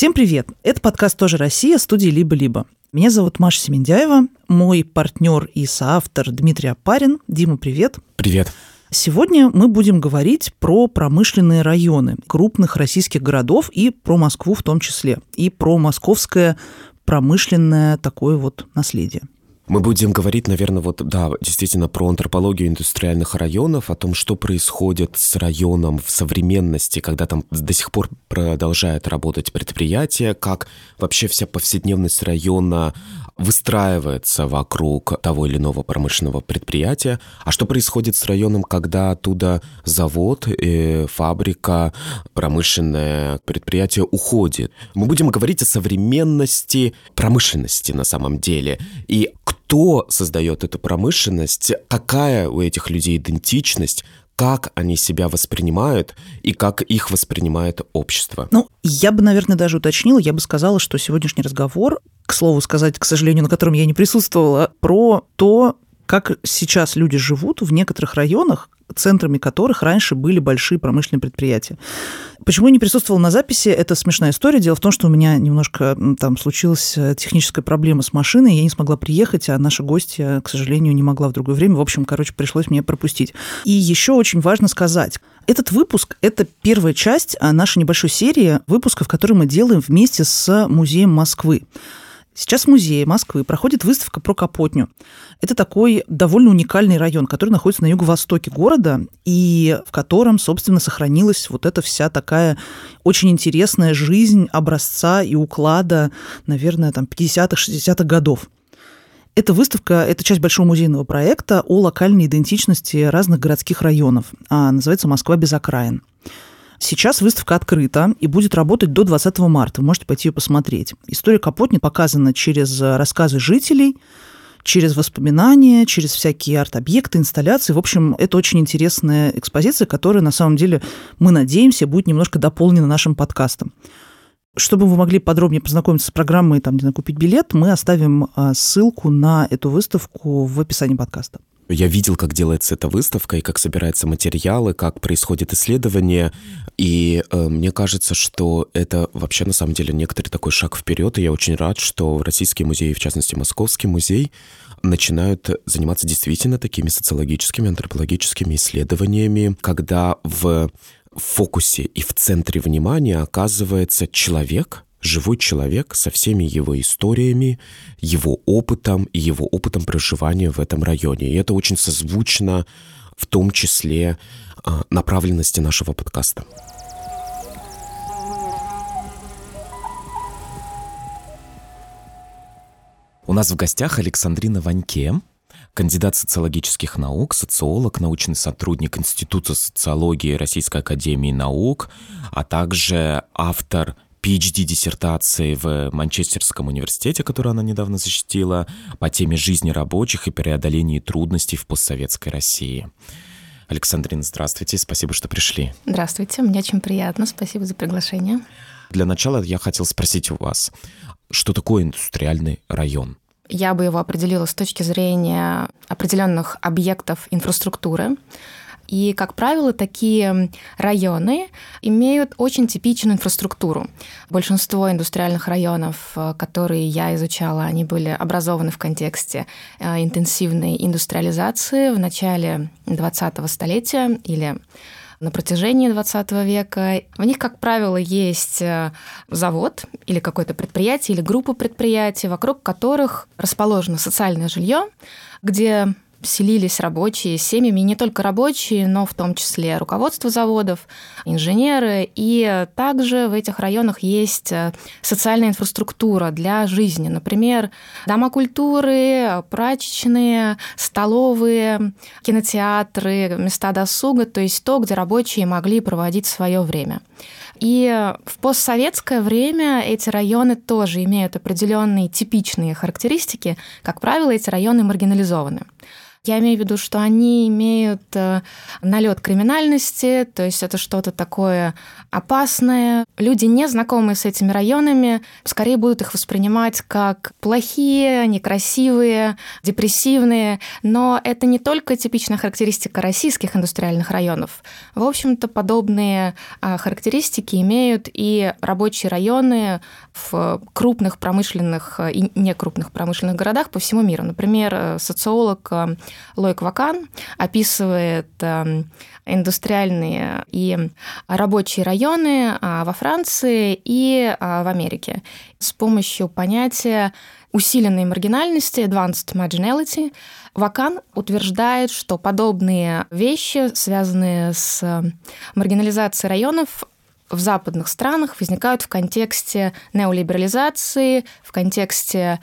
Всем привет! Это подкаст «Тоже Россия» студии «Либо-либо». Меня зовут Маша Семендяева, мой партнер и соавтор Дмитрий Апарин. Дима, привет! Привет! Сегодня мы будем говорить про промышленные районы крупных российских городов и про Москву в том числе, и про московское промышленное такое вот наследие. Мы будем говорить, наверное, вот, да, действительно про антропологию индустриальных районов, о том, что происходит с районом в современности, когда там до сих пор продолжает работать предприятие, как вообще вся повседневность района выстраивается вокруг того или иного промышленного предприятия. А что происходит с районом, когда оттуда завод, э, фабрика, промышленное предприятие уходит? Мы будем говорить о современности промышленности на самом деле. И кто создает эту промышленность, какая у этих людей идентичность, как они себя воспринимают и как их воспринимает общество. Ну, я бы, наверное, даже уточнила, я бы сказала, что сегодняшний разговор, к слову сказать, к сожалению, на котором я не присутствовала, про то, как сейчас люди живут в некоторых районах, центрами которых раньше были большие промышленные предприятия. Почему я не присутствовала на записи, это смешная история. Дело в том, что у меня немножко там случилась э, техническая проблема с машиной, я не смогла приехать, а наша гостья, к сожалению, не могла в другое время. В общем, короче, пришлось мне пропустить. И еще очень важно сказать, этот выпуск – это первая часть а, нашей небольшой серии выпусков, которые мы делаем вместе с Музеем Москвы. Сейчас в музее Москвы проходит выставка про Капотню. Это такой довольно уникальный район, который находится на юго-востоке города, и в котором, собственно, сохранилась вот эта вся такая очень интересная жизнь образца и уклада, наверное, там 50-х, 60-х годов. Эта выставка – это часть большого музейного проекта о локальной идентичности разных городских районов. А называется «Москва без окраин». Сейчас выставка открыта и будет работать до 20 марта. Вы можете пойти ее посмотреть. История Капотни показана через рассказы жителей, через воспоминания, через всякие арт-объекты, инсталляции. В общем, это очень интересная экспозиция, которая, на самом деле, мы надеемся, будет немножко дополнена нашим подкастом. Чтобы вы могли подробнее познакомиться с программой, там, знаю, купить билет, мы оставим а, ссылку на эту выставку в описании подкаста. Я видел, как делается эта выставка, и как собираются материалы, как происходит исследование. И э, мне кажется, что это вообще на самом деле некоторый такой шаг вперед. И я очень рад, что российские музеи, в частности Московский музей, начинают заниматься действительно такими социологическими, антропологическими исследованиями, когда в фокусе и в центре внимания оказывается человек, живой человек со всеми его историями, его опытом и его опытом проживания в этом районе. И это очень созвучно в том числе а, направленности нашего подкаста. У нас в гостях Александрина Ваньке, кандидат социологических наук, социолог, научный сотрудник Института социологии Российской Академии Наук, а также автор PhD-диссертации в Манчестерском университете, которую она недавно защитила, по теме жизни рабочих и преодолении трудностей в постсоветской России. Александрина, здравствуйте, спасибо, что пришли. Здравствуйте, мне очень приятно, спасибо за приглашение. Для начала я хотел спросить у вас, что такое индустриальный район? Я бы его определила с точки зрения определенных объектов инфраструктуры, и, как правило, такие районы имеют очень типичную инфраструктуру. Большинство индустриальных районов, э, которые я изучала, они были образованы в контексте э, интенсивной индустриализации в начале 20-го столетия или на протяжении 20 века. В них, как правило, есть э, завод или какое-то предприятие или группа предприятий, вокруг которых расположено социальное жилье, где селились рабочие с семьями, не только рабочие, но в том числе руководство заводов, инженеры. И также в этих районах есть э, социальная инфраструктура для жизни. Например, дома культуры, прачечные, столовые, кинотеатры, места досуга, то есть то, где рабочие могли проводить свое время. И в постсоветское время эти районы тоже имеют определенные типичные характеристики. Как правило, эти районы маргинализованы. Я имею в виду, что они имеют э, налет криминальности, то есть это что-то такое опасное. Люди, не знакомые с этими районами, скорее будут их воспринимать как плохие, некрасивые, депрессивные. Но это не только типичная характеристика российских индустриальных районов. В общем-то, подобные а, характеристики имеют и рабочие районы в крупных промышленных и некрупных промышленных городах по всему миру. Например, э, социолог Лойк Вакан описывает э, индустриальные и рабочие районы во Франции и в Америке с помощью понятия усиленной маргинальности, advanced marginality, Вакан утверждает, что подобные вещи, связанные с маргинализацией районов, в западных странах возникают в контексте неолиберализации, в контексте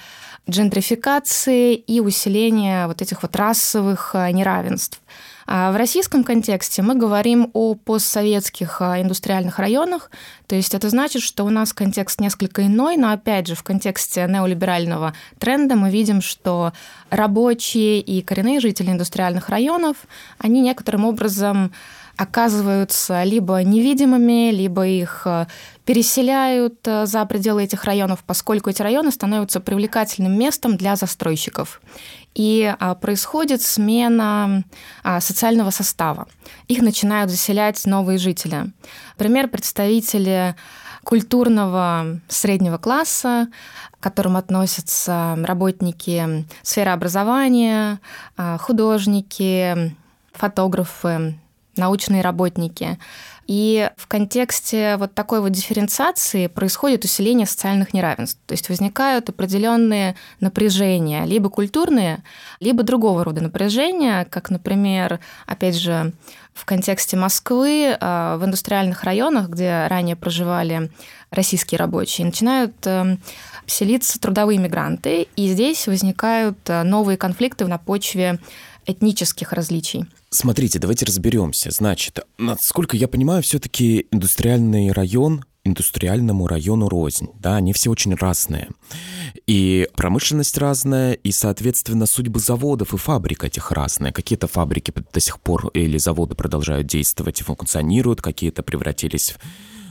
джентрификации и усиления вот этих вот расовых э, неравенств. А в российском контексте мы говорим о постсоветских э, индустриальных районах, то есть это значит, что у нас контекст несколько иной, но опять же в контексте неолиберального тренда мы видим, что рабочие и коренные жители индустриальных районов, они некоторым образом оказываются либо невидимыми, либо их э, переселяют э, за пределы этих районов, поскольку эти районы становятся привлекательным местом для застройщиков. И а, происходит смена а, социального состава. Их начинают заселять новые жители. Например, представители культурного среднего класса, к которым относятся работники сферы образования, а, художники, фотографы, научные работники. И в контексте вот такой вот дифференциации происходит усиление социальных неравенств. То есть возникают определенные напряжения, либо культурные, либо другого рода напряжения, как, например, опять же, в контексте Москвы а, в индустриальных районах, где ранее проживали российские рабочие, начинают э, селиться трудовые мигранты, и здесь возникают э, новые конфликты на почве этнических различий. Смотрите, давайте разберемся. Значит, насколько я понимаю, все-таки индустриальный район индустриальному району рознь, да, они все очень разные. И промышленность разная, и, соответственно, судьбы заводов и фабрик этих разные. Какие-то фабрики до сих пор или заводы продолжают действовать и функционируют, какие-то превратились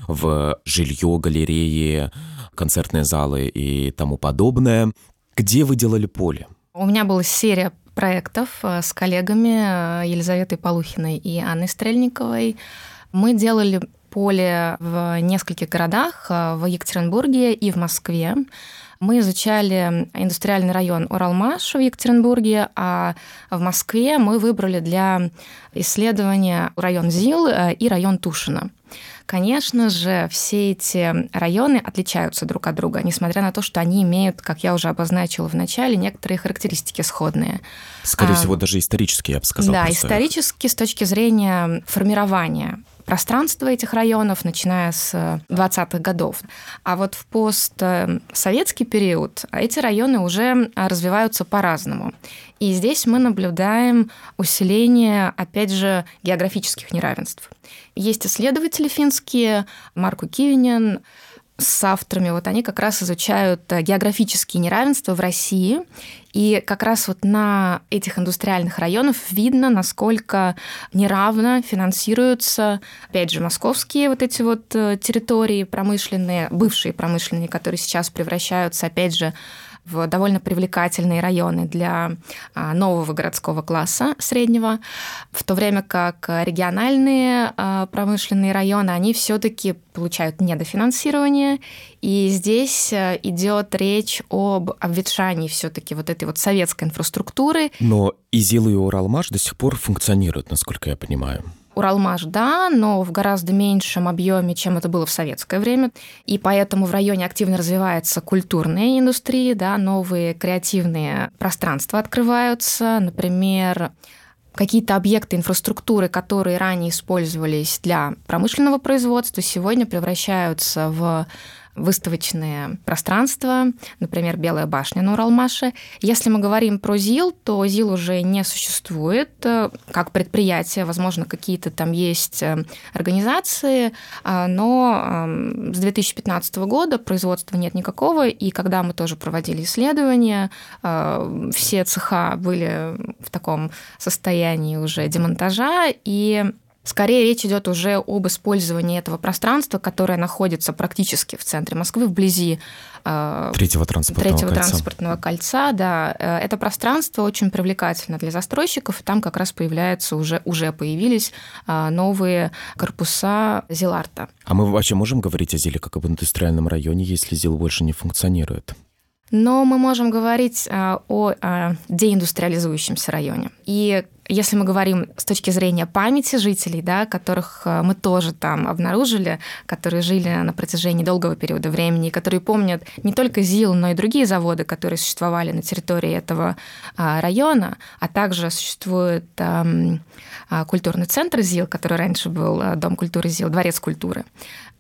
в жилье, галереи, концертные залы и тому подобное. Где вы делали поле? У меня была серия проектов э, с коллегами э, Елизаветой Полухиной и Анной Стрельниковой. Мы делали поле в нескольких городах, э, в Екатеринбурге и в Москве. Мы изучали индустриальный район Уралмаш в Екатеринбурге, а в Москве мы выбрали для исследования район ЗИЛ и район Тушина. Конечно же, все эти районы отличаются друг от друга, несмотря на то, что они имеют, как я уже обозначила в начале, некоторые характеристики сходные. Скорее а, всего, даже исторически, я бы сказала. Да, исторически с точки зрения формирования пространства этих районов, начиная с 20-х годов. А вот в постсоветский период эти районы уже развиваются по-разному. И здесь мы наблюдаем усиление, опять же, географических неравенств. Есть исследователи финские, Марку Кивинен, с авторами, вот они как раз изучают географические неравенства в России. И как раз вот на этих индустриальных районах видно, насколько неравно финансируются, опять же, московские вот эти вот э, территории промышленные, бывшие промышленные, которые сейчас превращаются, опять же, в довольно привлекательные районы для а, нового городского класса среднего, в то время как региональные а, промышленные районы, они все-таки получают недофинансирование, и здесь э, идет речь об обветшании все-таки вот этой вот советской инфраструктуры. Но Изил и Уралмаш до сих пор функционируют, насколько я понимаю. Уралмаш, да, но в гораздо меньшем объеме, чем это было в советское время. И поэтому в районе активно развивается культурная индустрия, да, новые креативные пространства открываются. Например, какие-то объекты инфраструктуры, которые ранее использовались для промышленного производства, сегодня превращаются в выставочные пространства, например, Белая башня на Уралмаше. Если мы говорим про ЗИЛ, то ЗИЛ уже не существует. Э, как предприятие, возможно, какие-то там есть э, организации, а, но эм, с 2015 года производства нет никакого, и когда мы тоже проводили исследования, э, все цеха были в таком состоянии уже демонтажа, и Скорее речь идет уже об использовании этого пространства, которое находится практически в центре Москвы, вблизи э, третьего транспортного третьего кольца. транспортного кольца. Да, э, это пространство очень привлекательно для застройщиков, и там как раз появляются уже уже появились э, новые корпуса Зиларта. А мы вообще можем говорить о Зиле как об индустриальном районе, если Зил больше не функционирует? Но мы можем говорить о, о деиндустриализующемся районе. И если мы говорим с точки зрения памяти жителей, да, которых э, мы тоже там обнаружили, которые жили на протяжении долгого периода времени, которые помнят не только ЗИЛ, но и другие заводы, которые существовали на территории этого а, района, а также существует а, культурный центр ЗИЛ, который раньше был э, Дом культуры ЗИЛ, Дворец культуры.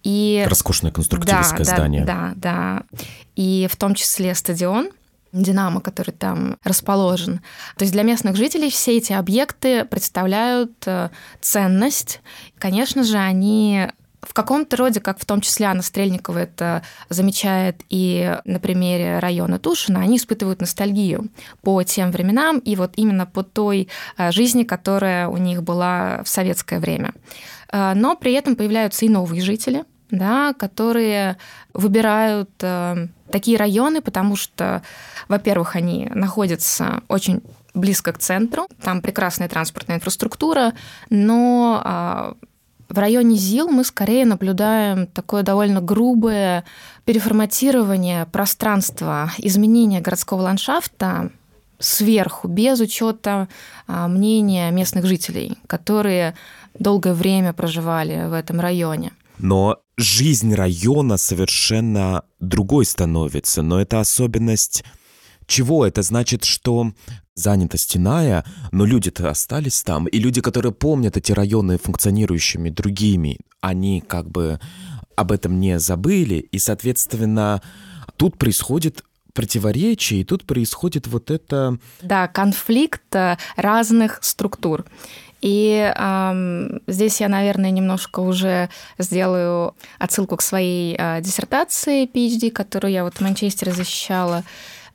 И... Роскошное конструктивистское да, здание. Да, да, да. И в том числе стадион, Динамо, который там расположен. То есть для местных жителей все эти объекты представляют э, ценность. Конечно же, они в каком-то роде, как в том числе Анна Стрельникова это замечает и на примере района Тушина, они испытывают ностальгию по тем временам и вот именно по той э, жизни, которая у них была в советское время. Э, но при этом появляются и новые жители, да, которые выбирают такие районы, потому что, во-первых, они находятся очень близко к центру, там прекрасная транспортная инфраструктура, но а, в районе ЗИЛ мы скорее наблюдаем такое довольно грубое переформатирование пространства, изменение городского ландшафта сверху, без учета а, мнения местных жителей, которые долгое время проживали в этом районе. Но жизнь района совершенно другой становится. Но это особенность чего? Это значит, что занятость иная, но люди-то остались там. И люди, которые помнят эти районы функционирующими другими, они как бы об этом не забыли. И, соответственно, тут происходит противоречие, и тут происходит вот это... Да, конфликт э, разных структур. И э, здесь я, наверное, немножко уже сделаю отсылку к своей э, диссертации PhD, которую я вот в Манчестере защищала.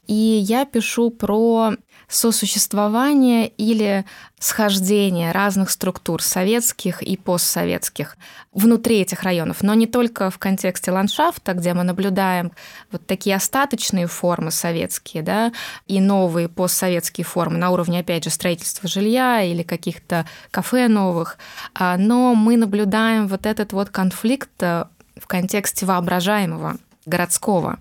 И я пишу про сосуществование или схождение разных структур, советских и постсоветских, внутри этих районов, но не только в контексте ландшафта, где мы наблюдаем вот такие остаточные формы советские, да, и новые постсоветские формы на уровне, опять же, строительства жилья или каких-то кафе новых, а, но мы наблюдаем вот этот вот конфликт э, в контексте воображаемого городского.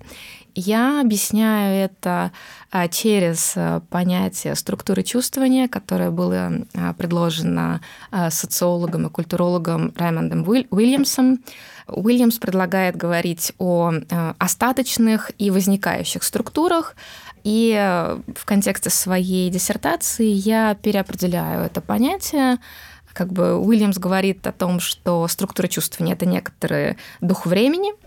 Я объясняю это а, через а, понятие структуры чувствования, которое было а, предложено социологом и культурологом Раймондом Уильямсом. Уильямс предлагает говорить о остаточных и возникающих структурах, и в контексте своей диссертации я переопределяю это понятие, как бы Уильямс говорит о том, что структура чувствования – это некоторый дух времени –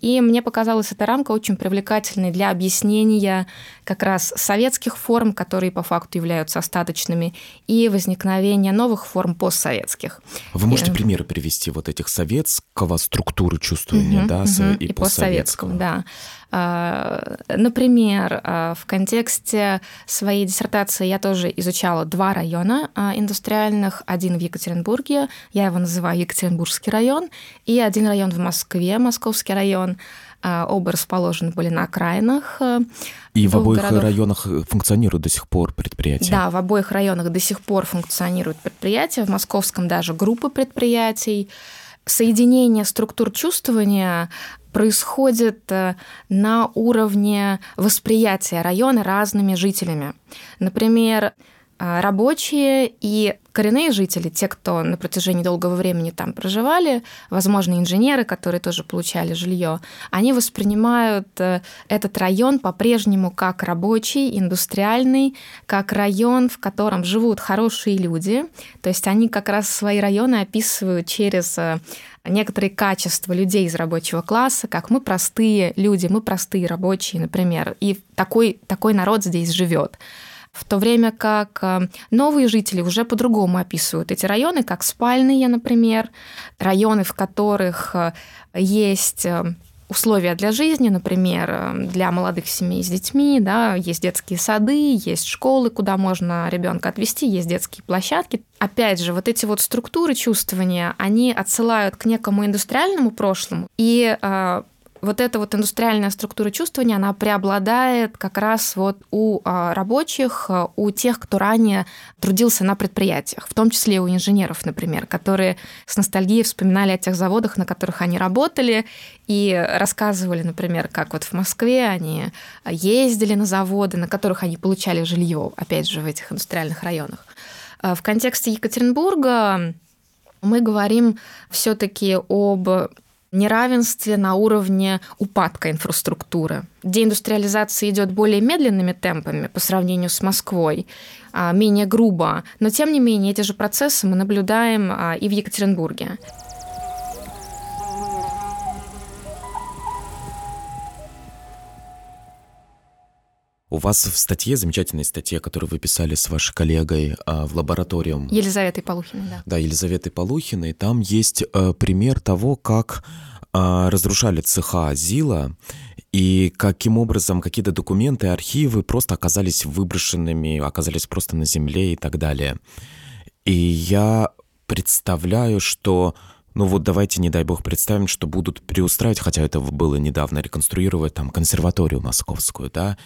и мне показалась эта рамка очень привлекательной для объяснения как раз советских форм, которые по факту являются остаточными, и возникновения новых форм постсоветских. Вы можете и... примеры привести вот этих советского структуры чувствования, угу, да, угу, и, и постсоветского? Да. А, например, а, в контексте своей диссертации я тоже изучала два района а, индустриальных. Один в Екатеринбурге, я его называю Екатеринбургский район, и один район в Москве, Московский район. Оба расположены были на окраинах. И в обоих городов. районах функционируют до сих пор предприятия? Да, в обоих районах до сих пор функционируют предприятия. В московском даже группы предприятий соединение структур чувствования происходит э, на уровне восприятия района разными жителями. Например, рабочие и коренные жители, те, кто на протяжении долгого времени там проживали, возможно, инженеры, которые тоже получали жилье, они воспринимают э, этот район по-прежнему как рабочий, индустриальный, как район, в котором живут хорошие люди. То есть они как раз свои районы описывают через некоторые качества людей из рабочего класса, как мы простые люди, мы простые рабочие, например, и такой, такой народ здесь живет в то время как э, новые жители уже по-другому описывают эти районы, как спальные, например, районы, в которых э, есть э, условия для жизни, например, для молодых семей с детьми, да, есть детские сады, есть школы, куда можно ребенка отвести, есть детские площадки. Опять же, вот эти вот структуры чувствования, они отсылают к некому индустриальному прошлому, и вот эта вот индустриальная структура чувствования, она преобладает как раз вот у а, рабочих, а, у тех, кто ранее трудился на предприятиях, в том числе у инженеров, например, которые с ностальгией вспоминали о тех заводах, на которых они работали, и рассказывали, например, как вот в Москве они ездили на заводы, на которых они получали жилье, опять же, в этих индустриальных районах. А, в контексте Екатеринбурга мы говорим все-таки об неравенстве на уровне упадка инфраструктуры. Деиндустриализация идет более медленными темпами по сравнению с Москвой, а, менее грубо, но тем не менее эти же процессы мы наблюдаем а, и в Екатеринбурге. У вас в статье, замечательной статье, которую вы писали с вашей коллегой а, в лабораториум... Елизаветой Полухиной, да. Да, Елизаветой Полухиной. Там есть а, пример того, как а, разрушали цеха ЗИЛа, и каким образом какие-то документы, архивы просто оказались выброшенными, оказались просто на земле и так далее. И я представляю, что ну вот давайте, не дай бог, представим, что будут переустраивать, хотя это было недавно, реконструировать там консерваторию московскую, да,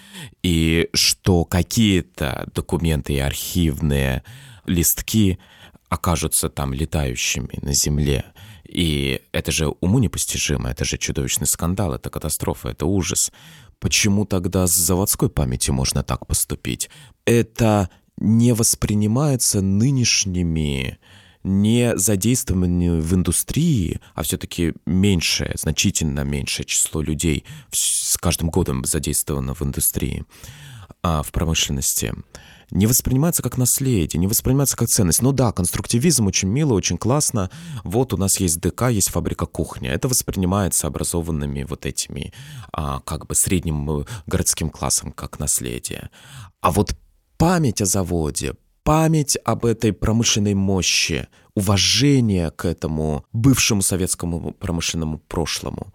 и что какие-то документы и архивные листки окажутся там летающими на земле. И это же уму непостижимо, это же чудовищный скандал, это катастрофа, это ужас. Почему тогда с заводской памятью можно так поступить? Это не воспринимается нынешними не задействованы в индустрии, а все-таки меньшее, значительно меньшее число людей с каждым годом задействовано в индустрии, а, в промышленности, не воспринимается как наследие, не воспринимается как ценность. Ну да, конструктивизм очень мило, очень классно. Вот у нас есть ДК, есть фабрика кухня. Это воспринимается образованными вот этими, а, как бы средним э, городским классом как наследие. А вот память о заводе, память об этой промышленной мощи, уважение к этому бывшему советскому промышленному прошлому.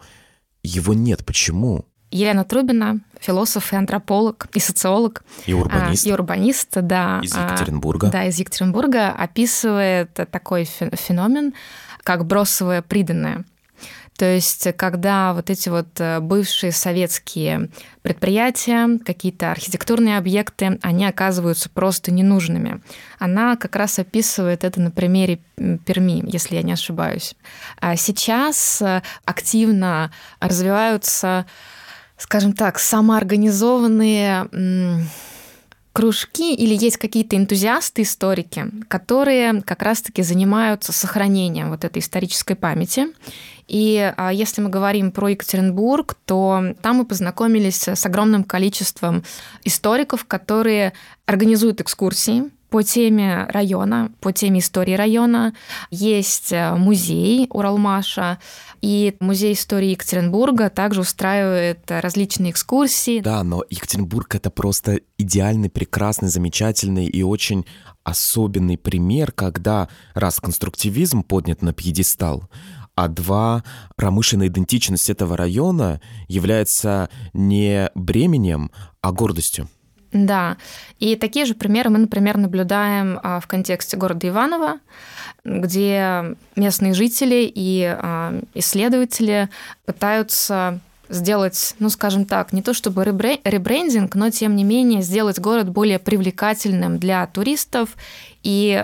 Его нет. Почему? Елена Трубина, философ и антрополог, и социолог. И урбанист. А, и урбанист, да. Из а, Екатеринбурга. Да, из Екатеринбурга описывает такой феномен, как бросовое приданное. То есть, когда вот эти вот э, бывшие советские предприятия, какие-то архитектурные объекты, они оказываются просто ненужными. Она как раз описывает это на примере Перми, если я не ошибаюсь. А сейчас э, активно развиваются, скажем так, самоорганизованные кружки или есть какие-то энтузиасты, историки, которые как раз-таки занимаются сохранением вот этой исторической памяти. И а, если мы говорим про Екатеринбург, то там мы познакомились с огромным количеством историков, которые организуют экскурсии, по теме района, по теме истории района. Есть э, музей Уралмаша, и музей истории Екатеринбурга также устраивает различные экскурсии. Да, но Екатеринбург это просто идеальный, прекрасный, замечательный и очень особенный пример, когда раз конструктивизм поднят на пьедестал, а два, промышленная идентичность этого района является не бременем, а гордостью. Да, и такие же примеры мы, например, наблюдаем а, в контексте города Иваново, где местные жители и а, исследователи пытаются сделать, ну, скажем так, не то чтобы ребрендинг, но тем не менее сделать город более привлекательным для туристов и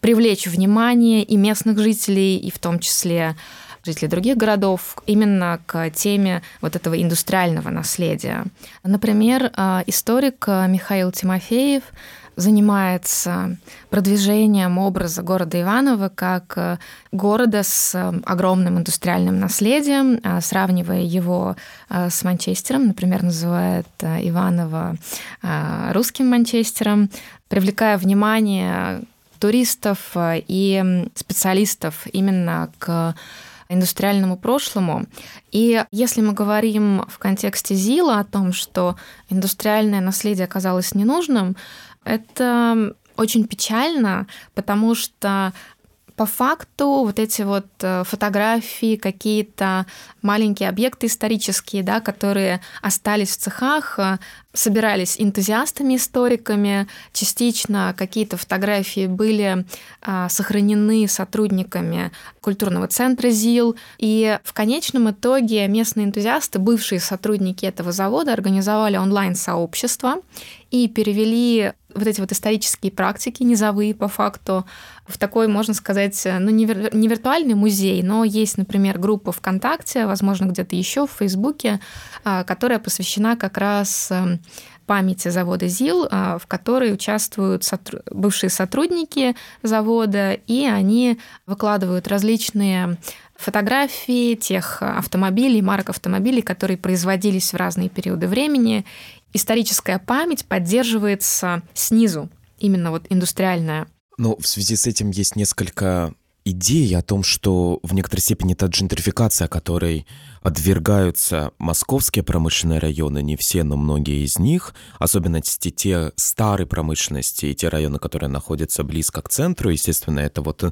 привлечь внимание и местных жителей, и в том числе жителей других городов именно к теме вот этого индустриального наследия. Например, э, историк Михаил Тимофеев занимается продвижением образа города Иваново как э, города с огромным индустриальным наследием, сравнивая его с Манчестером, например, называет Иваново русским Манчестером, привлекая внимание туристов и специалистов именно к индустриальному прошлому. И если мы говорим в контексте ЗИЛа о том, что индустриальное наследие оказалось ненужным, это очень печально, потому что по факту вот эти вот э, фотографии, какие-то маленькие объекты исторические, да, которые остались в цехах, э, собирались энтузиастами, историками, частично какие-то фотографии были э, сохранены сотрудниками культурного центра ЗИЛ, и в конечном итоге местные энтузиасты, бывшие сотрудники этого завода, организовали онлайн-сообщество и перевели вот эти вот исторические практики, низовые по факту, в такой, можно сказать, ну, не, вир- не виртуальный музей, но есть, например, группа ВКонтакте, возможно, где-то еще в Фейсбуке, а, которая посвящена как раз эм, памяти завода ЗИЛ, а, в которой участвуют сотруд... бывшие сотрудники завода, и они выкладывают различные фотографии тех автомобилей, марок автомобилей, которые производились в разные периоды времени, историческая память поддерживается снизу, именно вот индустриальная. Но в связи с этим есть несколько идей о том, что в некоторой степени та джентрификация, которой подвергаются московские промышленные районы, не все, но многие из них, особенно те старые промышленности и те районы, которые находятся близко к центру, естественно, это вот э,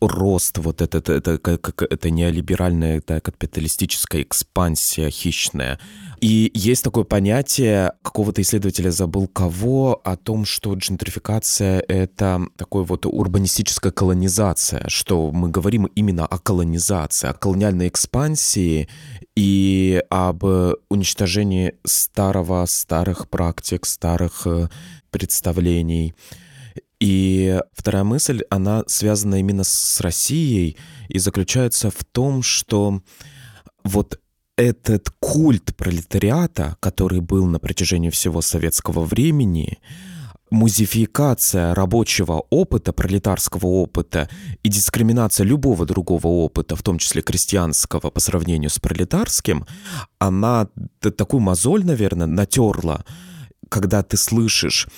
рост, вот это, это, это, как, это неолиберальная, это капиталистическая экспансия хищная, и есть такое понятие, какого-то исследователя забыл кого, о том, что джентрификация — это такой вот урбанистическая колонизация, что мы говорим именно о колонизации, о колониальной экспансии и об уничтожении старого, старых практик, старых э, представлений. И вторая мысль, она связана именно с Россией и заключается в том, что вот этот культ пролетариата, который был на протяжении всего советского времени, музификация рабочего опыта, пролетарского опыта и дискриминация любого другого опыта, в том числе крестьянского, по сравнению с пролетарским, она такую мозоль, наверное, натерла, когда ты слышишь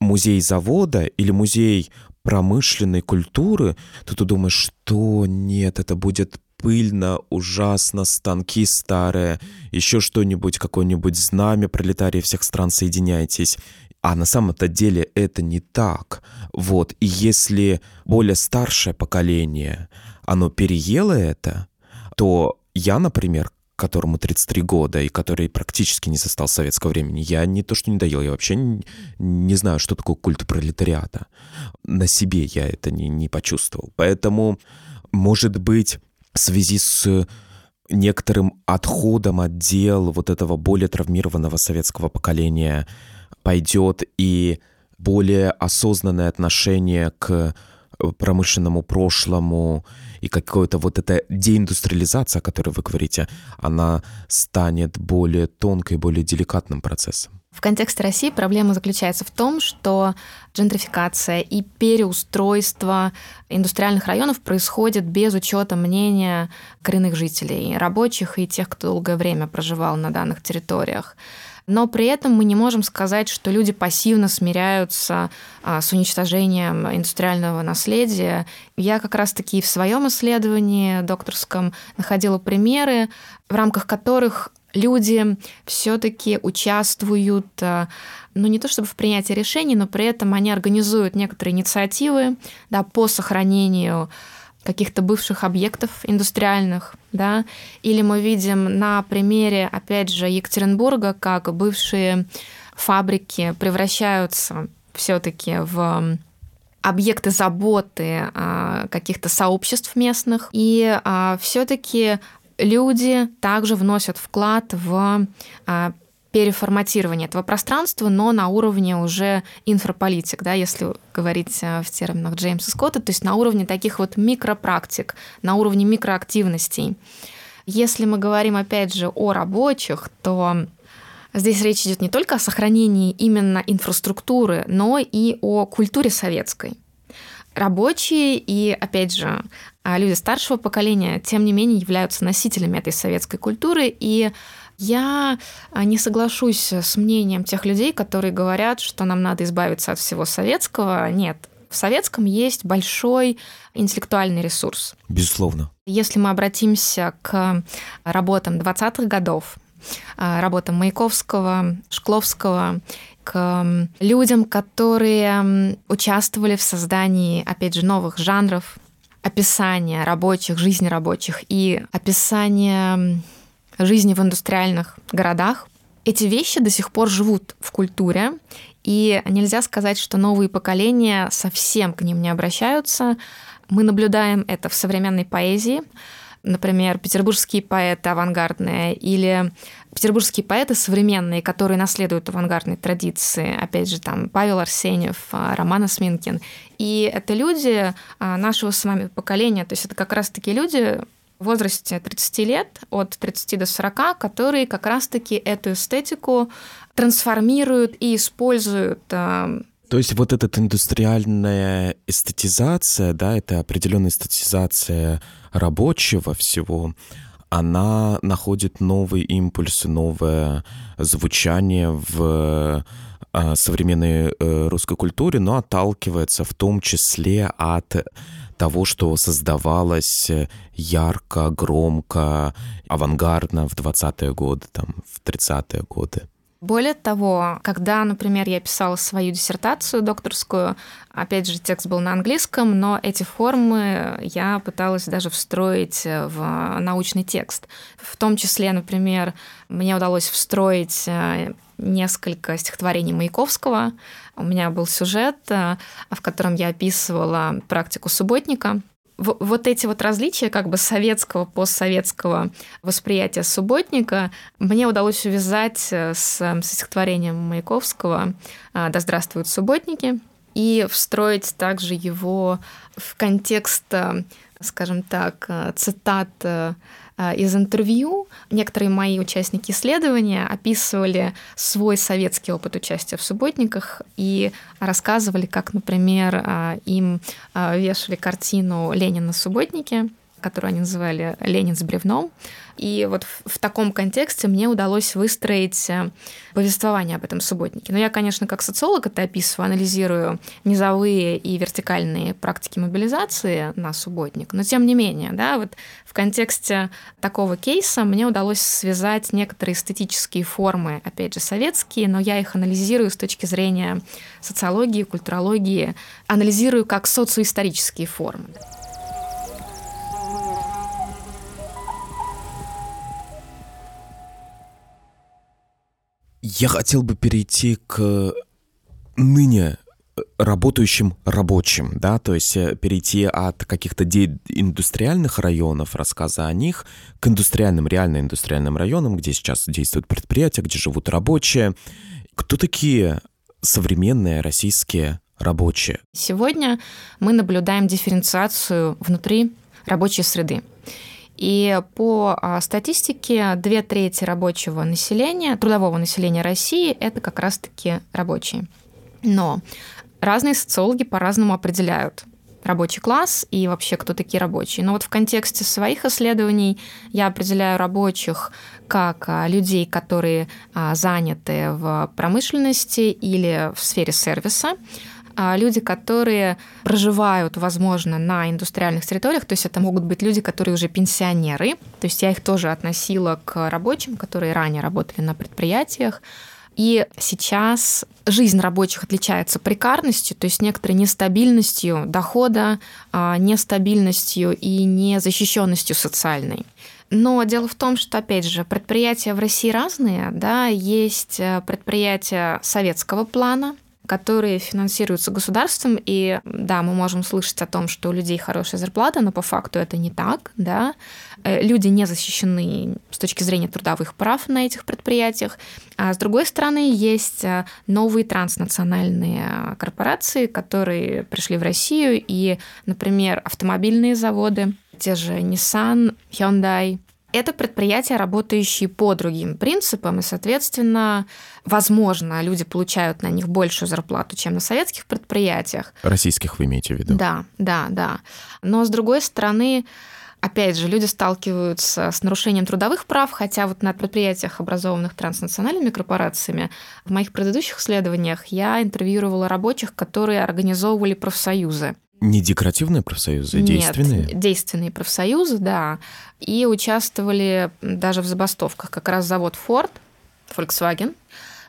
музей завода или музей промышленной культуры, то ты думаешь, что нет, это будет пыльно, ужасно, станки старые, еще что-нибудь, какое-нибудь знамя пролетарии всех стран, соединяйтесь. А на самом-то деле это не так. Вот, и если более старшее поколение, оно переело это, то я, например, которому 33 года и который практически не застал советского времени, я не то что не доел, я вообще не, не знаю, что такое культ пролетариата. На себе я это не, не почувствовал. Поэтому, может быть, в связи с некоторым отходом от дел вот этого более травмированного советского поколения пойдет и более осознанное отношение к промышленному прошлому и какая-то вот эта деиндустриализация, о которой вы говорите, она станет более тонкой, более деликатным процессом. В контексте России проблема заключается в том, что джентрификация и переустройство индустриальных районов происходит без учета мнения коренных жителей, рабочих и тех, кто долгое время проживал на данных территориях. Но при этом мы не можем сказать, что люди пассивно смиряются а, с уничтожением индустриального наследия. Я как раз-таки в своем исследовании докторском находила примеры, в рамках которых люди все-таки участвуют, э, ну не то чтобы в принятии решений, но при этом они организуют некоторые инициативы да, по сохранению каких-то бывших объектов индустриальных, да, или мы видим на примере, опять же, Екатеринбурга, как бывшие фабрики превращаются все-таки в объекты заботы а, каких-то сообществ местных. И а, все-таки люди также вносят вклад в а, переформатирование этого пространства, но на уровне уже инфраполитик, да, если говорить а, в терминах Джеймса Скотта, то есть на уровне таких вот микропрактик, на уровне микроактивностей. Если мы говорим, опять же, о рабочих, то здесь речь идет не только о сохранении именно инфраструктуры, но и о культуре советской рабочие и, опять же, а люди старшего поколения, тем не менее, являются носителями этой советской культуры. И я а, не соглашусь с мнением тех людей, которые говорят, что нам надо избавиться от всего советского. Нет, в советском есть большой интеллектуальный ресурс. Безусловно. Если мы обратимся к работам 20-х годов, а, работам Маяковского, Шкловского, к людям, которые участвовали в создании, опять же, новых жанров, описания рабочих, жизни рабочих и описания жизни в индустриальных городах. Эти вещи до сих пор живут в культуре, и нельзя сказать, что новые поколения совсем к ним не обращаются. Мы наблюдаем это в современной поэзии. Например, петербургские поэты авангардные или петербургские поэты современные, которые наследуют авангардной традиции. Опять же, там Павел Арсеньев, а, Роман Осминкин. И это люди а, нашего с вами поколения. То есть это как раз-таки люди, возрасте 30 лет, от 30 до 40, которые как раз-таки эту эстетику трансформируют и используют а, то есть вот эта индустриальная эстетизация, да, это определенная эстетизация рабочего всего, она находит новые импульсы, новое звучание в а, современной э, русской культуре, но отталкивается в том числе от того, что создавалось ярко, громко, авангардно в 20-е годы, там, в 30-е годы. Более того, когда, например, я писала свою диссертацию докторскую, опять же, текст был на английском, но эти формы я пыталась даже встроить в научный текст. В том числе, например, мне удалось встроить э, несколько стихотворений Маяковского. У меня был сюжет, э, в котором я описывала практику субботника – вот эти вот различия как бы советского, постсоветского восприятия субботника мне удалось увязать э, с, с стихотворением Маяковского э, «Да здравствуют субботники» и встроить также его в контекст, скажем так, цитат из интервью. Некоторые мои участники исследования описывали свой советский опыт участия в субботниках и рассказывали, как, например, э, им э, вешали картину Ленина субботники, которую они называли «Ленин с бревном». И вот в, в таком контексте мне удалось выстроить э, повествование об этом субботнике. Но я, конечно, как социолог это описываю, анализирую низовые и вертикальные практики мобилизации на субботник. Но тем не менее, да, вот в контексте такого кейса мне удалось связать некоторые эстетические формы, опять же, советские, но я их анализирую с точки зрения социологии, культурологии, анализирую как социоисторические формы. Я хотел бы перейти к ныне работающим рабочим, да, то есть э, перейти от каких-то индустриальных районов, рассказа о них, к индустриальным, реально индустриальным районам, где сейчас действуют предприятия, где живут рабочие. Кто такие современные российские рабочие? Сегодня мы наблюдаем дифференциацию внутри рабочей среды. И по а, статистике две трети рабочего населения, трудового населения России, это как раз-таки рабочие. Но разные социологи по-разному определяют рабочий класс и вообще кто такие рабочие. Но вот в контексте своих исследований я определяю рабочих как а, людей, которые а, заняты в промышленности или в сфере сервиса, люди, которые проживают, возможно, на индустриальных территориях, то есть это могут быть люди, которые уже пенсионеры, то есть я их тоже относила к рабочим, которые ранее работали на предприятиях, и сейчас жизнь рабочих отличается прекарностью, то есть некоторой нестабильностью дохода, а, нестабильностью и незащищенностью социальной. Но дело в том, что, опять же, предприятия в России разные. Да? Есть э, предприятия советского плана, которые финансируются государством, и да, мы можем слышать о том, что у людей хорошая зарплата, но по факту это не так, да. Э, люди не защищены с точки зрения трудовых прав на этих предприятиях. А с другой стороны, есть э, новые транснациональные корпорации, которые пришли в Россию, и, например, автомобильные заводы, те же Nissan, Hyundai, это предприятия, работающие по другим принципам, и, соответственно, возможно, люди получают на них большую зарплату, чем на советских предприятиях. Российских вы имеете в виду? Да, да, да. Но, с другой стороны, опять же, люди сталкиваются с нарушением трудовых прав, хотя вот на предприятиях, образованных транснациональными корпорациями, в моих предыдущих исследованиях я интервьюировала рабочих, которые организовывали профсоюзы. Не декоративные профсоюзы, а действенные? Нет, действенные профсоюзы, да. И участвовали даже в забастовках. Как раз завод Ford, Volkswagen,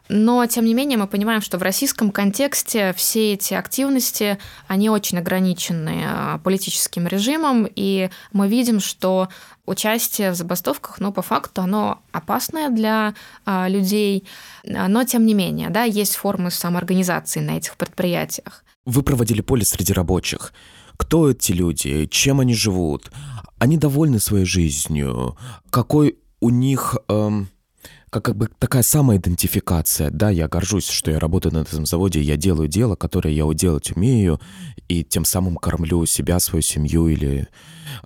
но, тем не менее, мы понимаем, что в российском контексте все эти активности, они очень ограничены а, политическим режимом, и мы видим, что участие в забастовках, ну, по факту, оно опасное для а, людей, но, тем не менее, да, есть формы самоорганизации на этих предприятиях. Вы проводили поле среди рабочих. Кто эти люди? Чем они живут? Они довольны своей жизнью? Какой у них... Эм как, как бы такая самоидентификация. Да, я горжусь, что я работаю на этом заводе, я делаю дело, которое я делать умею, и тем самым кормлю себя, свою семью или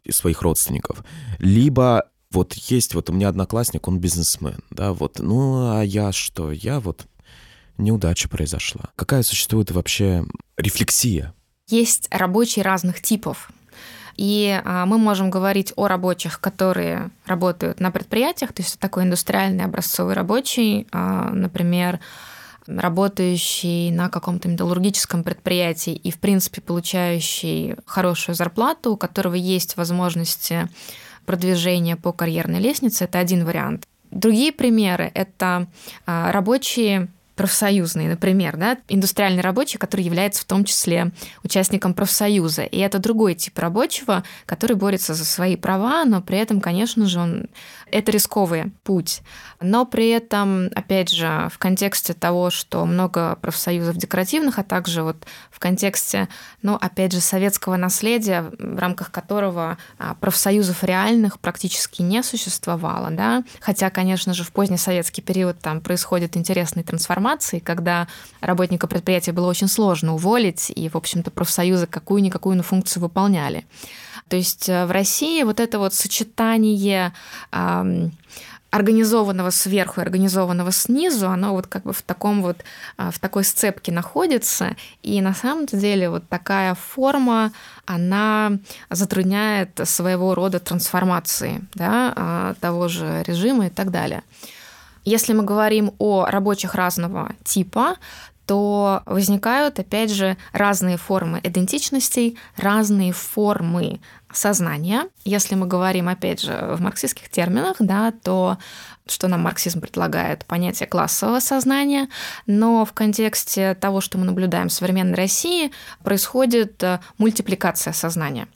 своих родственников. Либо вот есть, вот у меня одноклассник, он бизнесмен, да, вот, ну, а я что? Я вот неудача произошла. Какая существует вообще рефлексия? Есть рабочие разных типов. И а, мы можем говорить о рабочих, которые работают на предприятиях, то есть такой индустриальный образцовый рабочий, а, например, работающий на каком-то металлургическом предприятии и, в принципе, получающий хорошую зарплату, у которого есть возможности продвижения по карьерной лестнице, это один вариант. Другие примеры – это а, рабочие профсоюзный, например, да, индустриальный рабочий, который является в том числе участником профсоюза. И это другой тип рабочего, который борется за свои права, но при этом, конечно же, он это рисковый путь. Но при этом, опять же, в контексте того, что много профсоюзов декоративных, а также вот в контексте, ну, опять же, советского наследия, в рамках которого а, профсоюзов реальных практически не существовало, да, хотя, конечно же, в поздний советский период там происходят интересные трансформации, когда работника предприятия было очень сложно уволить, и, в общем-то, профсоюзы какую-никакую функцию выполняли. То есть э, в России вот это вот сочетание организованного сверху и организованного снизу, оно вот как бы в таком вот, а, в такой сцепке находится. И на самом деле вот такая форма, она затрудняет своего рода трансформации да, а, того же режима и так далее. Если мы говорим о рабочих разного типа, то возникают, опять же, разные формы идентичностей, разные формы сознания. Если мы говорим, опять же, в марксистских терминах, да, то что нам марксизм предлагает, понятие классового сознания, но в контексте того, что мы наблюдаем в современной России, происходит э, мультипликация сознания.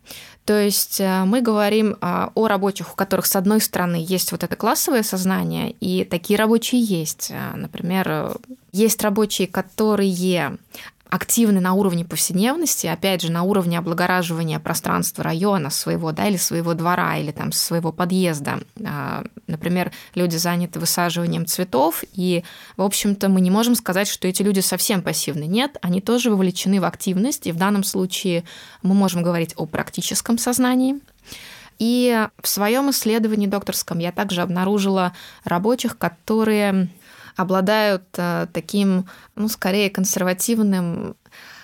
То есть э, мы говорим э, о рабочих, у которых, с одной стороны, есть вот это классовое сознание, и такие рабочие есть. Э, например, есть рабочие, которые активны на уровне повседневности, опять же, на уровне облагораживания пространства района своего, да, или своего двора, или там своего подъезда. А, например, люди заняты высаживанием цветов, и, в общем-то, мы не можем сказать, что эти люди совсем пассивны. Нет, они тоже вовлечены в активность, и в данном случае мы можем говорить о практическом сознании. И в своем исследовании докторском я также обнаружила рабочих, которые обладают э, таким, ну, скорее консервативным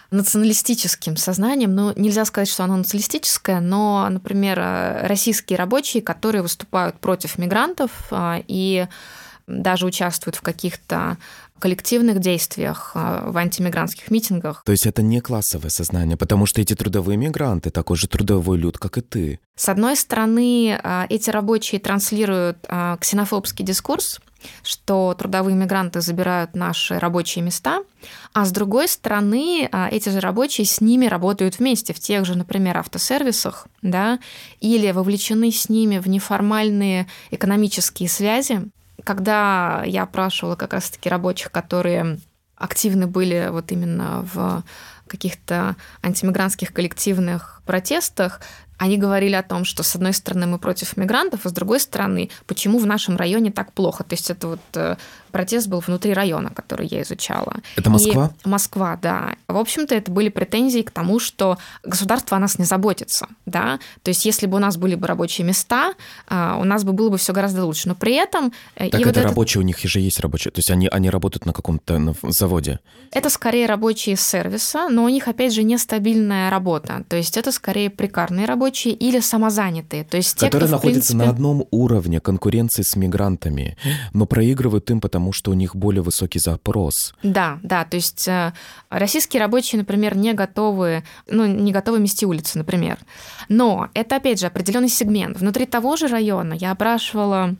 националистическим сознанием, ну, нельзя сказать, что оно националистическое, но, например, э, российские рабочие, которые выступают против мигрантов э, и даже участвуют в каких-то коллективных действиях, в антимигрантских митингах. То есть это не классовое сознание, потому что эти трудовые мигранты такой же трудовой люд, как и ты. С одной стороны, эти рабочие транслируют ксенофобский дискурс, что трудовые мигранты забирают наши рабочие места, а с другой стороны, а, эти же рабочие с ними работают вместе в тех же, например, автосервисах, да, или вовлечены с ними в неформальные экономические связи. Когда я опрашивала как раз-таки рабочих, которые активны были вот именно в каких-то антимигрантских коллективных протестах, они говорили о том, что с одной стороны мы против мигрантов, а с другой стороны, почему в нашем районе так плохо. То есть это вот э, протест был внутри района, который я изучала. Это Москва? И Москва, да. В общем-то, это были претензии к тому, что государство о нас не заботится, да. То есть если бы у нас были бы рабочие места, а, у нас бы было бы все гораздо лучше. Но при этом... Э, так это вот рабочие, этот... у них же есть рабочие, то есть они, они работают на каком-то заводе? Это скорее рабочие сервиса, но у них, опять же, нестабильная работа. То есть это скорее прикарные рабочие или самозанятые. То есть те, Которые кто, находятся принципе... на одном уровне конкуренции с мигрантами, но проигрывают им, потому что у них более высокий запрос. Да, да. То есть э, российские рабочие, например, не готовы, ну, не готовы мести улицы, например. Но это, опять же, определенный сегмент. Внутри того же района я опрашивала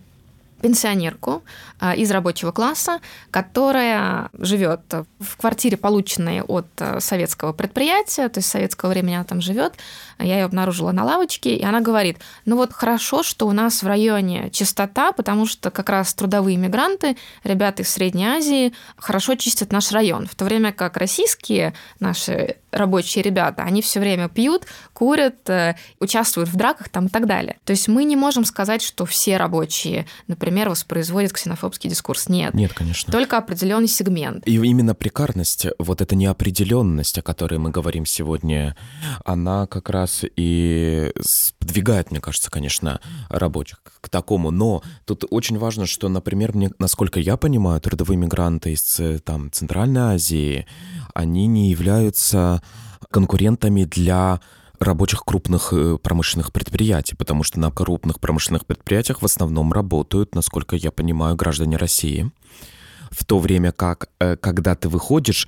пенсионерку а, из рабочего класса, которая живет в квартире, полученной от а, советского предприятия, то есть советского времени она там живет. Я ее обнаружила на лавочке, и она говорит, ну вот хорошо, что у нас в районе чистота, потому что как раз трудовые мигранты, ребята из Средней Азии, хорошо чистят наш район, в то время как российские наши рабочие ребята, они все время пьют, курят, э, участвуют в драках там и так далее. То есть мы не можем сказать, что все рабочие, например, воспроизводят ксенофобский дискурс. Нет. Нет, конечно. Только определенный сегмент. И именно прикарность, вот эта неопределенность, о которой мы говорим сегодня, она как раз и подвигает, мне кажется, конечно, рабочих к такому. Но тут очень важно, что, например, мне, насколько я понимаю, трудовые мигранты из э, там, Центральной Азии, они не являются конкурентами для рабочих крупных э, промышленных предприятий, потому что на крупных промышленных предприятиях в основном работают, насколько я понимаю, граждане России. В то время как, э, когда ты выходишь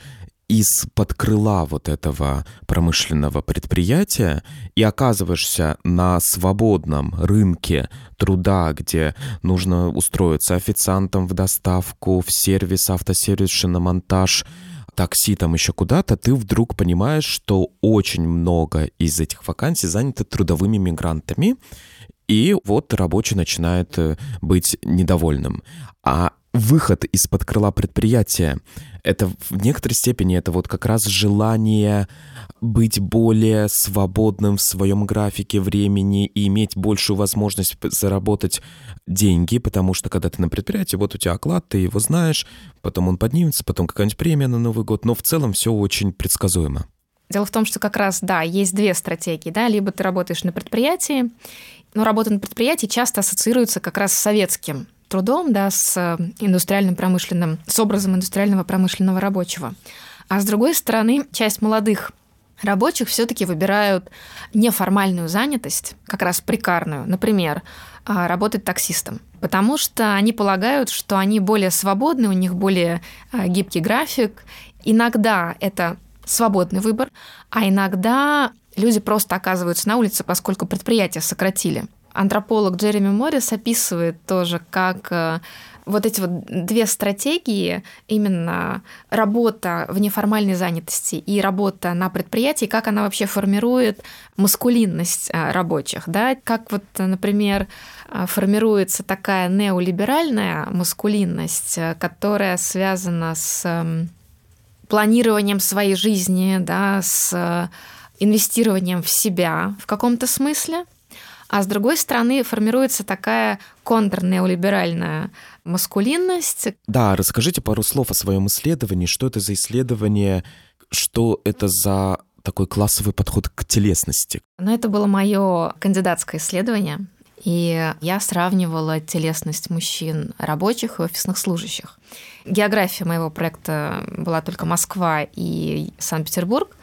из-под крыла вот этого промышленного предприятия и оказываешься на свободном рынке труда, где нужно устроиться официантом в доставку, в сервис, автосервис, шиномонтаж, такси, там еще куда-то, ты вдруг понимаешь, что очень много из этих вакансий занято трудовыми мигрантами, и вот рабочий начинает э, быть недовольным. А выход из-под крыла предприятия это в некоторой степени это вот как раз желание быть более свободным в своем графике времени и иметь большую возможность заработать деньги, потому что когда ты на предприятии, вот у тебя оклад, ты его знаешь, потом он поднимется, потом какая-нибудь премия на Новый год, но в целом все очень предсказуемо. Дело в том, что как раз, да, есть две стратегии, да, либо ты работаешь на предприятии, но работа на предприятии часто ассоциируется как раз с советским трудом, да, с индустриальным промышленным, с образом индустриального промышленного рабочего. А с другой стороны, часть молодых рабочих все-таки выбирают неформальную занятость, как раз прикарную, например, а, работать таксистом, потому что они полагают, что они более свободны, у них более а, гибкий график. Иногда это свободный выбор, а иногда люди просто оказываются на улице, поскольку предприятия сократили. Антрополог Джереми Моррис описывает тоже, как э, вот эти вот две стратегии, именно работа в неформальной занятости и работа на предприятии, как она вообще формирует маскулинность э, рабочих, да, как вот, например, э, формируется такая неолиберальная маскулинность, которая связана с эм, планированием своей жизни, да, с инвестированием в себя в каком-то смысле, а с другой стороны формируется такая контрнеолиберальная маскулинность. Да, расскажите пару слов о своем исследовании. Что это за исследование? Что это за такой классовый подход к телесности? Ну, это было мое кандидатское исследование. И я сравнивала телесность мужчин рабочих и офисных служащих. География моего проекта была только Москва и Санкт-Петербург.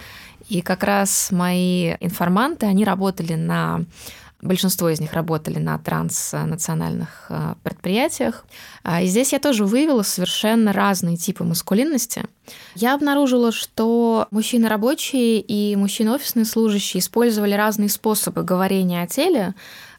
И как раз мои информанты, они работали на Большинство из них работали на транснациональных э, предприятиях. А, и здесь я тоже выявила совершенно разные типы маскулинности. Я обнаружила, что мужчины рабочие и мужчины офисные служащие использовали разные способы говорения о теле.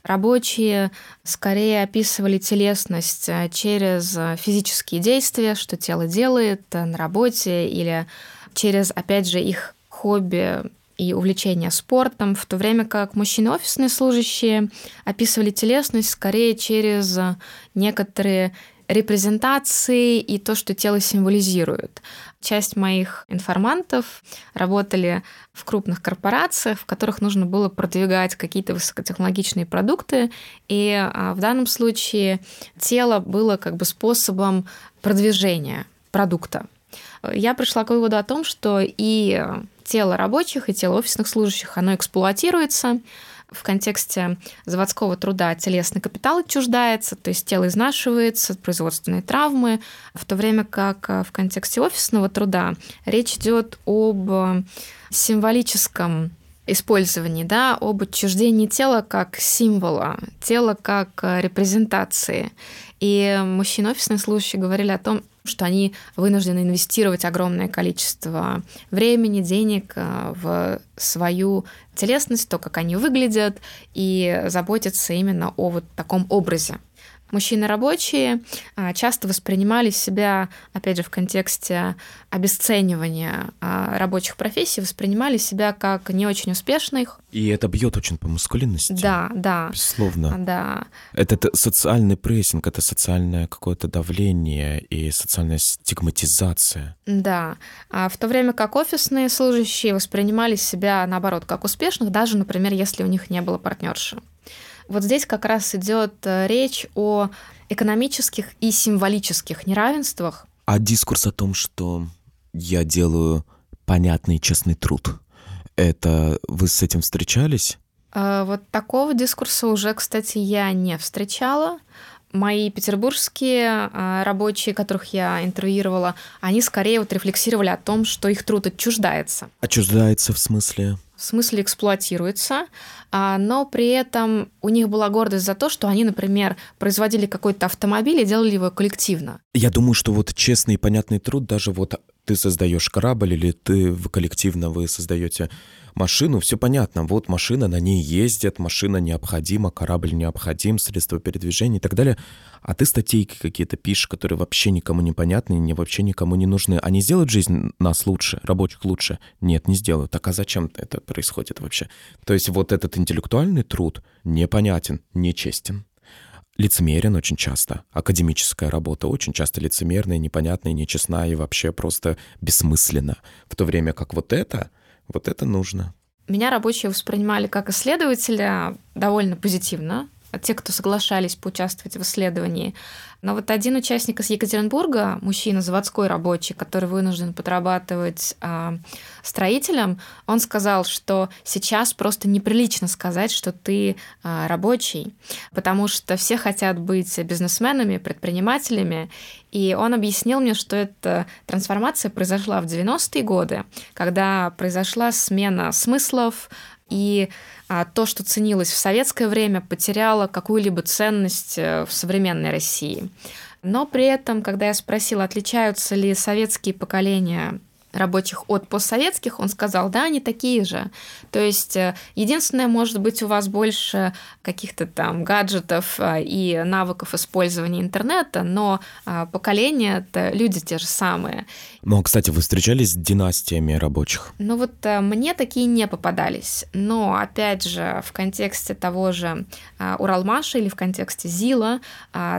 Рабочие скорее описывали телесность э, через физические действия, что тело делает э, на работе, или через, опять же, их хобби и увлечения спортом, в то время как мужчины офисные служащие описывали телесность скорее через некоторые репрезентации и то, что тело символизирует. Часть моих информантов работали в крупных корпорациях, в которых нужно было продвигать какие-то высокотехнологичные продукты, и а, в данном случае тело было как бы способом продвижения продукта. Я пришла к выводу о том, что и тело рабочих и тело офисных служащих, оно эксплуатируется. В контексте заводского труда телесный капитал отчуждается, то есть тело изнашивается, производственные травмы, в то время как в контексте офисного труда речь идет об символическом использовании, да, об отчуждении тела как символа, тела как репрезентации. И мужчины офисные служащие говорили о том, что они вынуждены инвестировать огромное количество времени, денег э, в свою телесность, то, как они выглядят, и заботиться именно о вот таком образе. Мужчины рабочие а, часто воспринимали себя, опять же, в контексте обесценивания а, рабочих профессий, воспринимали себя как не очень успешных. И это бьет очень по маскулинности. Да, да. Безусловно. Да. Это социальный прессинг, это социальное какое-то давление и социальная стигматизация. Да. А в то время как офисные служащие воспринимали себя, наоборот, как успешных, даже, например, если у них не было партнерши. Вот здесь как раз идет э, речь о экономических и символических неравенствах. А дискурс о том, что я делаю понятный честный труд, это вы с этим встречались? Э, вот такого дискурса уже, кстати, я не встречала. Мои петербургские э, рабочие, которых я интервьюировала, они скорее вот рефлексировали о том, что их труд отчуждается. Отчуждается в смысле? в смысле эксплуатируется, а, но при этом у них была гордость за то, что они, например, производили какой-то автомобиль и делали его коллективно. Я думаю, что вот честный и понятный труд, даже вот ты создаешь корабль или ты коллективно вы создаете машину, все понятно. Вот машина, на ней ездят, машина необходима, корабль необходим, средства передвижения и так далее. А ты статейки какие-то пишешь, которые вообще никому не понятны, не вообще никому не нужны. Они сделают жизнь нас лучше, рабочих лучше? Нет, не сделают. Так а зачем это происходит вообще? То есть вот этот интеллектуальный труд непонятен, нечестен лицемерен очень часто. Академическая работа очень часто лицемерная, непонятная, нечестная и вообще просто бессмысленна. В то время как вот это, вот это нужно. Меня рабочие воспринимали как исследователя довольно позитивно, те, кто соглашались поучаствовать в исследовании. Но вот один участник из Екатеринбурга, мужчина, заводской рабочий, который вынужден подрабатывать э, строителем, он сказал, что сейчас просто неприлично сказать, что ты э, рабочий, потому что все хотят быть бизнесменами, предпринимателями. И он объяснил мне, что эта трансформация произошла в 90-е годы, когда произошла смена смыслов, и а, то, что ценилось в советское время, потеряло какую-либо ценность э, в современной России. Но при этом, когда я спросила, отличаются ли советские поколения рабочих от постсоветских, он сказал, да, они такие же. То есть э, единственное, может быть, у вас больше каких-то там гаджетов э, и навыков использования интернета, но э, поколения это люди те же самые. Ну, кстати, вы встречались с династиями рабочих? Ну вот мне такие не попадались. Но, опять же, в контексте того же Уралмаша или в контексте ЗИЛа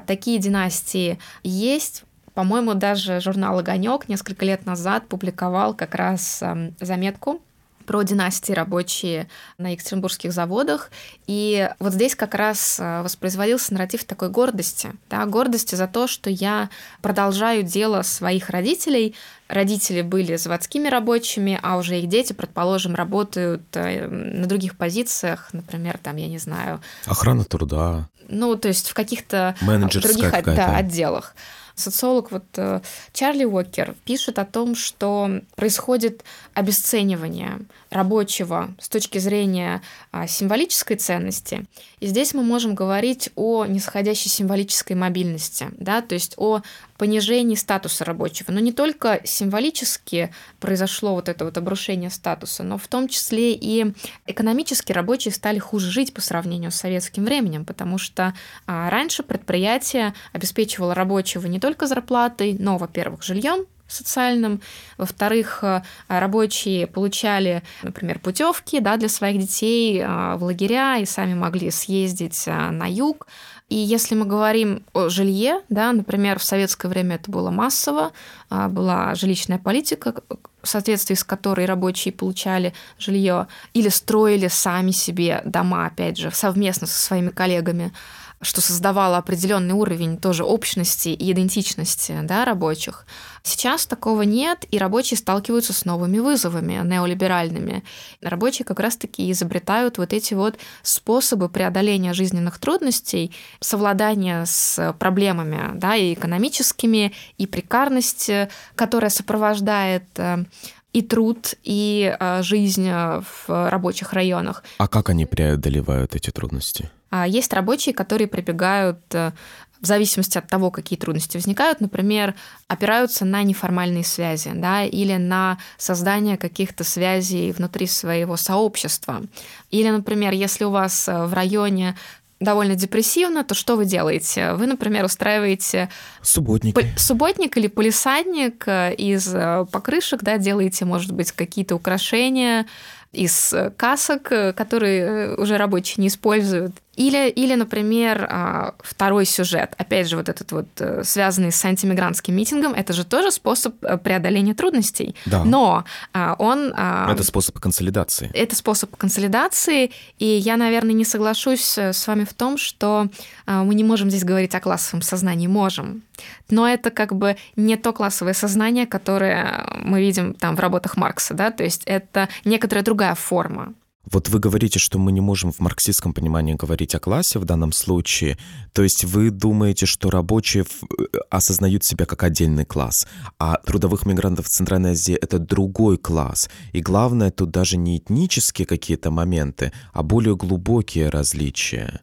такие династии есть. По-моему, даже журнал «Огонек» несколько лет назад публиковал как раз эм, заметку про династии рабочие на екатеринбургских заводах. И вот здесь как раз э, воспроизводился нарратив такой гордости. Да, гордости за то, что я продолжаю дело своих родителей. Родители были заводскими рабочими, а уже их дети, предположим, работают э, на других позициях, например, там, я не знаю... Охрана труда. Ну, то есть в каких-то других да, отделах социолог вот э, Чарли Уокер пишет о том, что происходит обесценивание рабочего с точки зрения а, символической ценности. И здесь мы можем говорить о нисходящей символической мобильности, да, то есть о понижении статуса рабочего. Но не только символически произошло вот это вот обрушение статуса, но в том числе и экономически рабочие стали хуже жить по сравнению с советским временем, потому что а, раньше предприятие обеспечивало рабочего не только зарплатой, но, во-первых, жильем, социальным. Во-вторых, э, рабочие получали, например, путевки да, для своих детей э, в лагеря и сами могли съездить э, на юг. И если мы говорим о жилье, да, например, в советское время это было массово, была жилищная политика, в соответствии с которой рабочие получали жилье или строили сами себе дома, опять же, совместно со своими коллегами, что создавало определенный уровень тоже общности и идентичности да, рабочих. Сейчас такого нет, и рабочие сталкиваются с новыми вызовами неолиберальными. Рабочие как раз-таки изобретают вот эти вот способы преодоления жизненных трудностей, совладания с проблемами, да, и экономическими, и прекарность, которая сопровождает э, и труд, и э, жизнь в рабочих районах. А как они преодолевают эти трудности? А есть рабочие, которые прибегают э, в зависимости от того, какие трудности возникают, например, опираются на неформальные связи, да, или на создание каких-то связей внутри своего сообщества. Или, например, если у вас э, в районе довольно депрессивно, то что вы делаете? Вы, например, устраиваете субботник, субботник или полисадник э, из покрышек, да, делаете, может быть, какие-то украшения из касок, которые уже рабочие не используют, или, или, например, а, второй сюжет, опять же, вот этот вот э, связанный с антимигрантским митингом, это же тоже способ э, преодоления трудностей. Да. Но а, он... А, это способ консолидации. Это способ консолидации, и я, наверное, не соглашусь э, с вами в том, что мы не можем здесь говорить о классовом сознании. Можем. Но это как бы не то классовое сознание, которое мы видим там в работах Маркса, да, то есть это некоторая другая форма. Вот вы говорите, что мы не можем в марксистском понимании говорить о классе в данном случае. То есть вы думаете, что рабочие э, осознают себя как отдельный класс, а трудовых мигрантов в Центральной Азии это другой класс. И главное тут даже не этнические какие-то моменты, а более глубокие различия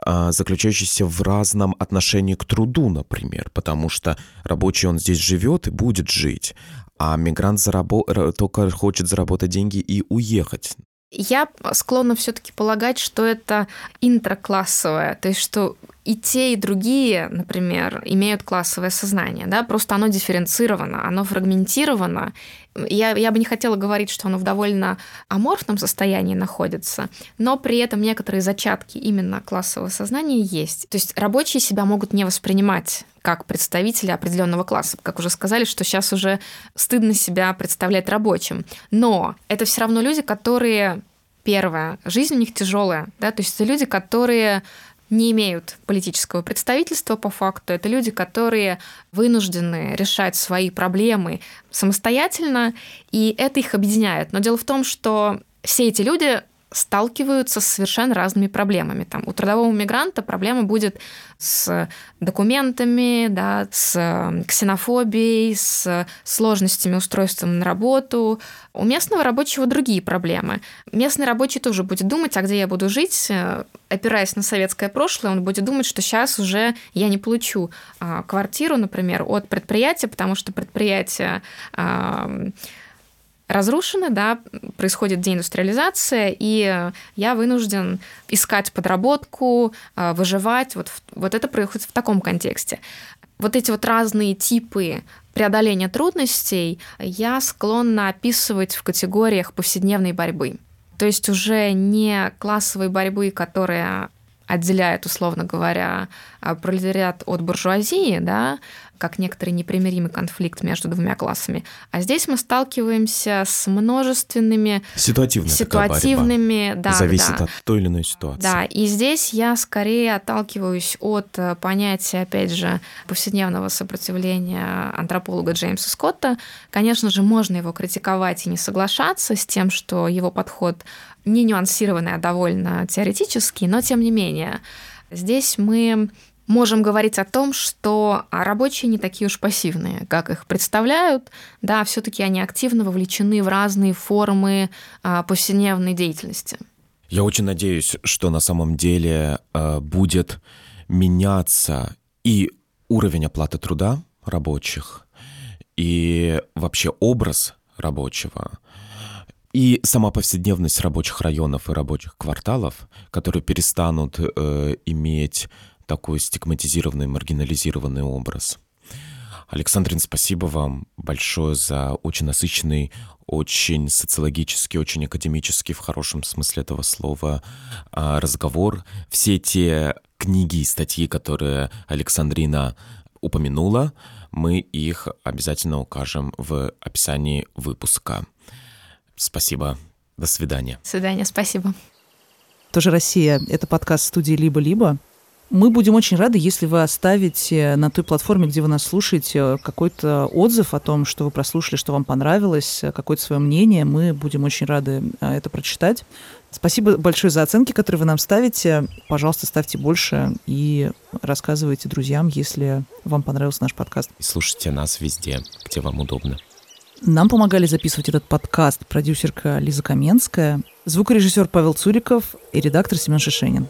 а, заключающиеся в разном отношении к труду, например, потому что рабочий он здесь живет и будет жить, а мигрант зарабо- только хочет заработать деньги и уехать. Я склонна все-таки полагать, что это интраклассовое, то есть что и те, и другие, например, имеют классовое сознание, да, просто оно дифференцировано, оно фрагментировано. Я, я бы не хотела говорить, что оно в довольно аморфном состоянии находится, но при этом некоторые зачатки именно классового сознания есть. То есть рабочие себя могут не воспринимать как представители определенного класса. Как уже сказали, что сейчас уже стыдно себя представлять рабочим. Но это все равно люди, которые Первое, жизнь у них тяжелая, да, то есть это люди, которые не имеют политического представительства по факту. Это люди, которые вынуждены решать свои проблемы самостоятельно, и это их объединяет. Но дело в том, что все эти люди сталкиваются с совершенно разными проблемами. Там, у трудового мигранта проблема будет с документами, да, с ксенофобией, с сложностями устройства на работу. У местного рабочего другие проблемы. Местный рабочий тоже будет думать, а где я буду жить, опираясь на советское прошлое, он будет думать, что сейчас уже я не получу а, квартиру, например, от предприятия, потому что предприятие разрушены, да, происходит деиндустриализация, и я вынужден искать подработку, а, выживать. Вот, вот это происходит в таком контексте. Вот эти вот разные типы преодоления трудностей я склонна описывать в категориях повседневной борьбы. То есть уже не классовой борьбы, которая отделяет, условно говоря, пролетариат от буржуазии, да, как некоторый непримиримый конфликт между двумя классами. А здесь мы сталкиваемся с множественными Ситуативная ситуативными, да, зависит да. от той или иной ситуации. Да, и здесь я скорее отталкиваюсь от э, понятия, опять же, повседневного сопротивления антрополога Джеймса Скотта. Конечно же, можно его критиковать и не соглашаться с тем, что его подход не нюансированный, а довольно теоретический, но тем не менее. Здесь мы можем говорить о том, что рабочие не такие уж пассивные, как их представляют. Да, все-таки они активно вовлечены в разные формы а, повседневной деятельности. Я очень надеюсь, что на самом деле а, будет меняться и уровень оплаты труда рабочих, и вообще образ рабочего, и сама повседневность рабочих районов и рабочих кварталов, которые перестанут э, иметь такой стигматизированный, маргинализированный образ. Александрин, спасибо вам большое за очень насыщенный, очень социологический, очень академический, в хорошем смысле этого слова, а, разговор. Все те книги и статьи, которые Александрина упомянула, мы их обязательно укажем в описании выпуска. Спасибо. До свидания. До свидания. Спасибо. Тоже Россия. Это подкаст студии «Либо-либо». Мы будем очень рады, если вы оставите на той платформе, где вы нас слушаете, какой-то отзыв о том, что вы прослушали, что вам понравилось, какое-то свое мнение. Мы будем очень рады а, это прочитать. Спасибо большое за оценки, которые вы нам ставите. Пожалуйста, ставьте больше и рассказывайте друзьям, если вам понравился наш подкаст. И слушайте нас везде, где вам удобно. Нам помогали записывать этот подкаст продюсерка Лиза Каменская, звукорежиссер Павел Цуриков и редактор Семен Шишенин.